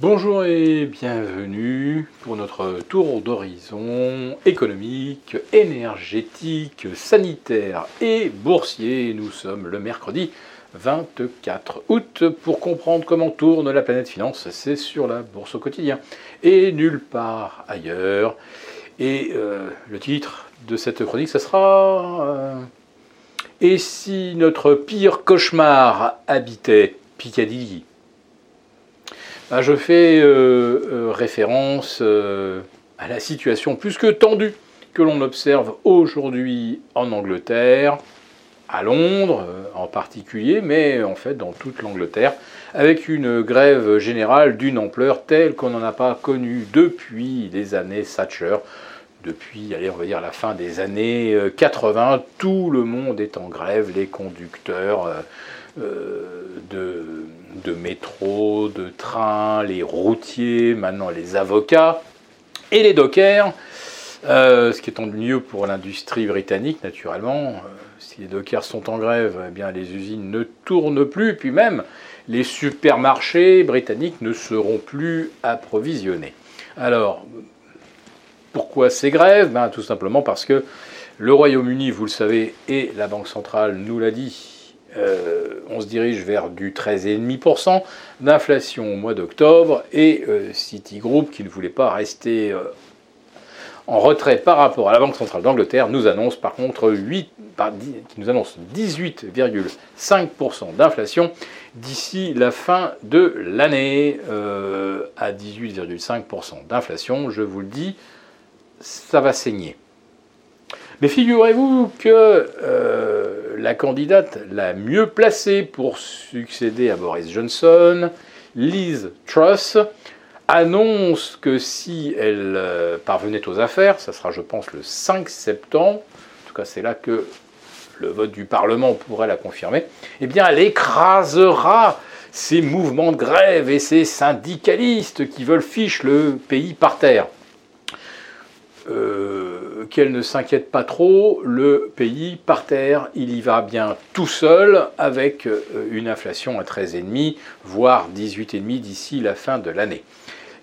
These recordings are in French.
Bonjour et bienvenue pour notre tour d'horizon économique, énergétique, sanitaire et boursier. Nous sommes le mercredi 24 août. Pour comprendre comment tourne la planète finance, c'est sur la bourse au quotidien et nulle part ailleurs. Et euh, le titre de cette chronique, ce sera euh, Et si notre pire cauchemar habitait Piccadilly? Ah, je fais euh, euh, référence euh, à la situation plus que tendue que l'on observe aujourd'hui en Angleterre, à Londres en particulier, mais en fait dans toute l'Angleterre, avec une grève générale d'une ampleur telle qu'on n'en a pas connue depuis les années Thatcher. Depuis, allez, on va dire, la fin des années 80, tout le monde est en grève, les conducteurs de de métro, de train, les routiers, maintenant les avocats et les dockers. Euh, ce qui est en mieux pour l'industrie britannique, naturellement. Euh, si les dockers sont en grève, eh bien les usines ne tournent plus, puis même les supermarchés britanniques ne seront plus approvisionnés. Alors, pourquoi ces grèves? Ben, Tout simplement parce que le Royaume-Uni, vous le savez, et la Banque centrale nous l'a dit, euh, on se dirige vers du 13,5% d'inflation au mois d'octobre et euh, Citigroup, qui ne voulait pas rester euh, en retrait par rapport à la Banque centrale d'Angleterre, nous annonce par contre 8, qui nous annonce 18,5% d'inflation d'ici la fin de l'année à 18,5% d'inflation. Je vous le dis, ça va saigner. Mais figurez-vous que la candidate la mieux placée pour succéder à Boris Johnson, Liz Truss, annonce que si elle euh, parvenait aux affaires, ça sera je pense le 5 septembre, en tout cas c'est là que le vote du Parlement pourrait la confirmer, eh bien elle écrasera ces mouvements de grève et ces syndicalistes qui veulent fiche le pays par terre. Euh, qu'elle ne s'inquiète pas trop, le pays par terre, il y va bien tout seul avec euh, une inflation à 13,5, voire 18,5 d'ici la fin de l'année.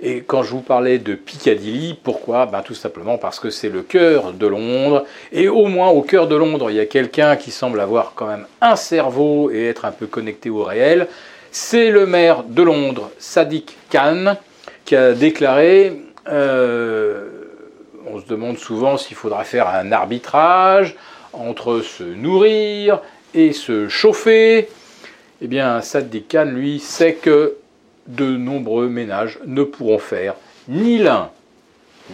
Et quand je vous parlais de Piccadilly, pourquoi? Ben, Tout simplement parce que c'est le cœur de Londres. Et au moins au cœur de Londres, il y a quelqu'un qui semble avoir quand même un cerveau et être un peu connecté au réel. C'est le maire de Londres, Sadiq Khan, qui a déclaré... Euh, on se demande souvent s'il faudra faire un arbitrage entre se nourrir et se chauffer. Eh bien, Sadiq Khan, lui, sait que de nombreux ménages ne pourront faire ni l'un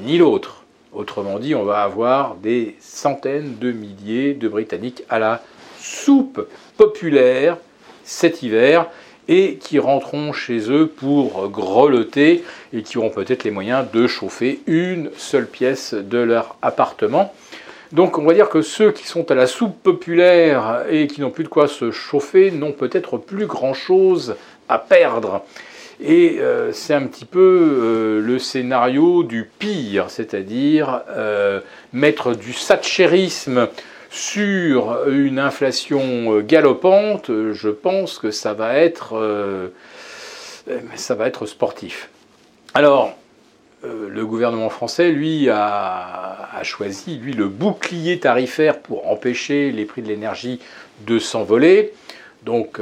ni l'autre. Autrement dit, on va avoir des centaines de milliers de Britanniques à la soupe populaire cet hiver et qui rentreront chez eux pour grelotter et qui auront peut-être les moyens de chauffer une seule pièce de leur appartement. Donc on va dire que ceux qui sont à la soupe populaire et qui n'ont plus de quoi se chauffer n'ont peut-être plus grand-chose à perdre. Et euh, c'est un petit peu euh, le scénario du pire, c'est-à-dire euh, mettre du satchérisme sur une inflation euh, galopante, je pense que ça va être, euh, sportif. Alors, euh, le gouvernement français, lui, a, choisi, lui, le bouclier tarifaire pour empêcher les prix de l'énergie de s'envoler. Donc,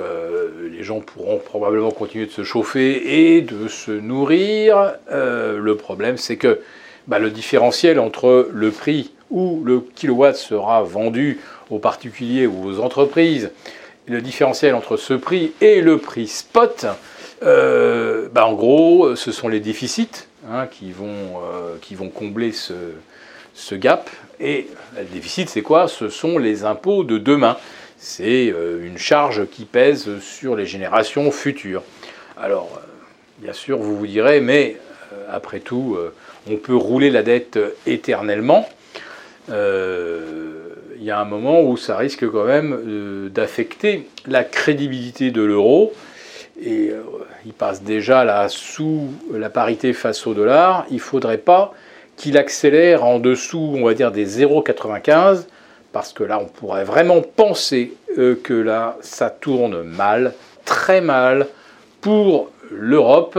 les gens pourront probablement continuer de se chauffer et de se nourrir. le problème, c'est que bah, le différentiel entre le prix où le kilowatt sera vendu aux particuliers ou aux entreprises, le différentiel entre ce prix et le prix spot, euh, bah, en gros, ce sont les déficits hein, qui, vont, euh, qui, vont, combler ce, ce, gap. Et le déficit, c'est quoi? Ce sont les impôts de demain. C'est euh, une charge qui pèse sur les générations futures. Alors, bien sûr, vous vous direz, mais après tout, on peut rouler la dette éternellement. Euh, il y a un moment où ça risque quand même euh, d'affecter la crédibilité de l'euro. Et euh, il passe déjà là sous la parité face au dollar. Il ne faudrait pas qu'il accélère en dessous, on va dire, des 0,95, parce que là, on pourrait vraiment penser que là, ça tourne mal, très mal pour l'Europe.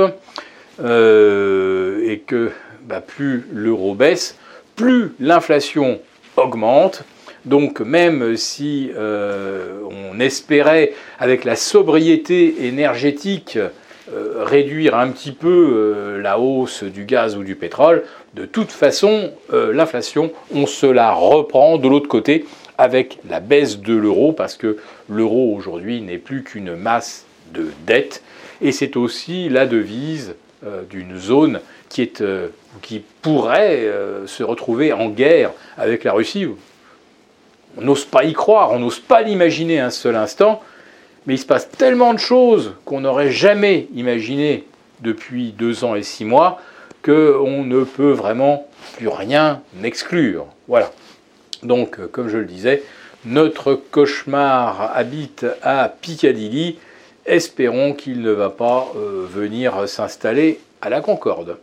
et que bah, plus l'euro baisse, plus l'inflation augmente. Donc même si on espérait, avec la sobriété énergétique, réduire un petit peu la hausse du gaz ou du pétrole, de toute façon, l'inflation, on se la reprend de l'autre côté avec la baisse de l'euro, parce que l'euro aujourd'hui n'est plus qu'une masse de dette, et c'est aussi la devise euh, d'une zone qui, est, euh, qui pourrait euh, se retrouver en guerre avec la Russie. On n'ose pas y croire, on n'ose pas l'imaginer un seul instant, mais il se passe tellement de choses qu'on n'aurait jamais imaginé depuis deux ans et six mois qu'on ne peut vraiment plus rien exclure. Voilà. Donc, euh, comme je le disais, notre cauchemar habite à Piccadilly. Espérons qu'il ne va pas venir s'installer à la Concorde.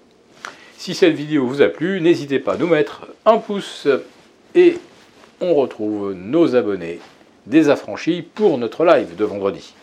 Si cette vidéo vous a plu, n'hésitez pas à nous mettre un pouce et on retrouve nos abonnés désaffranchis pour notre live de vendredi.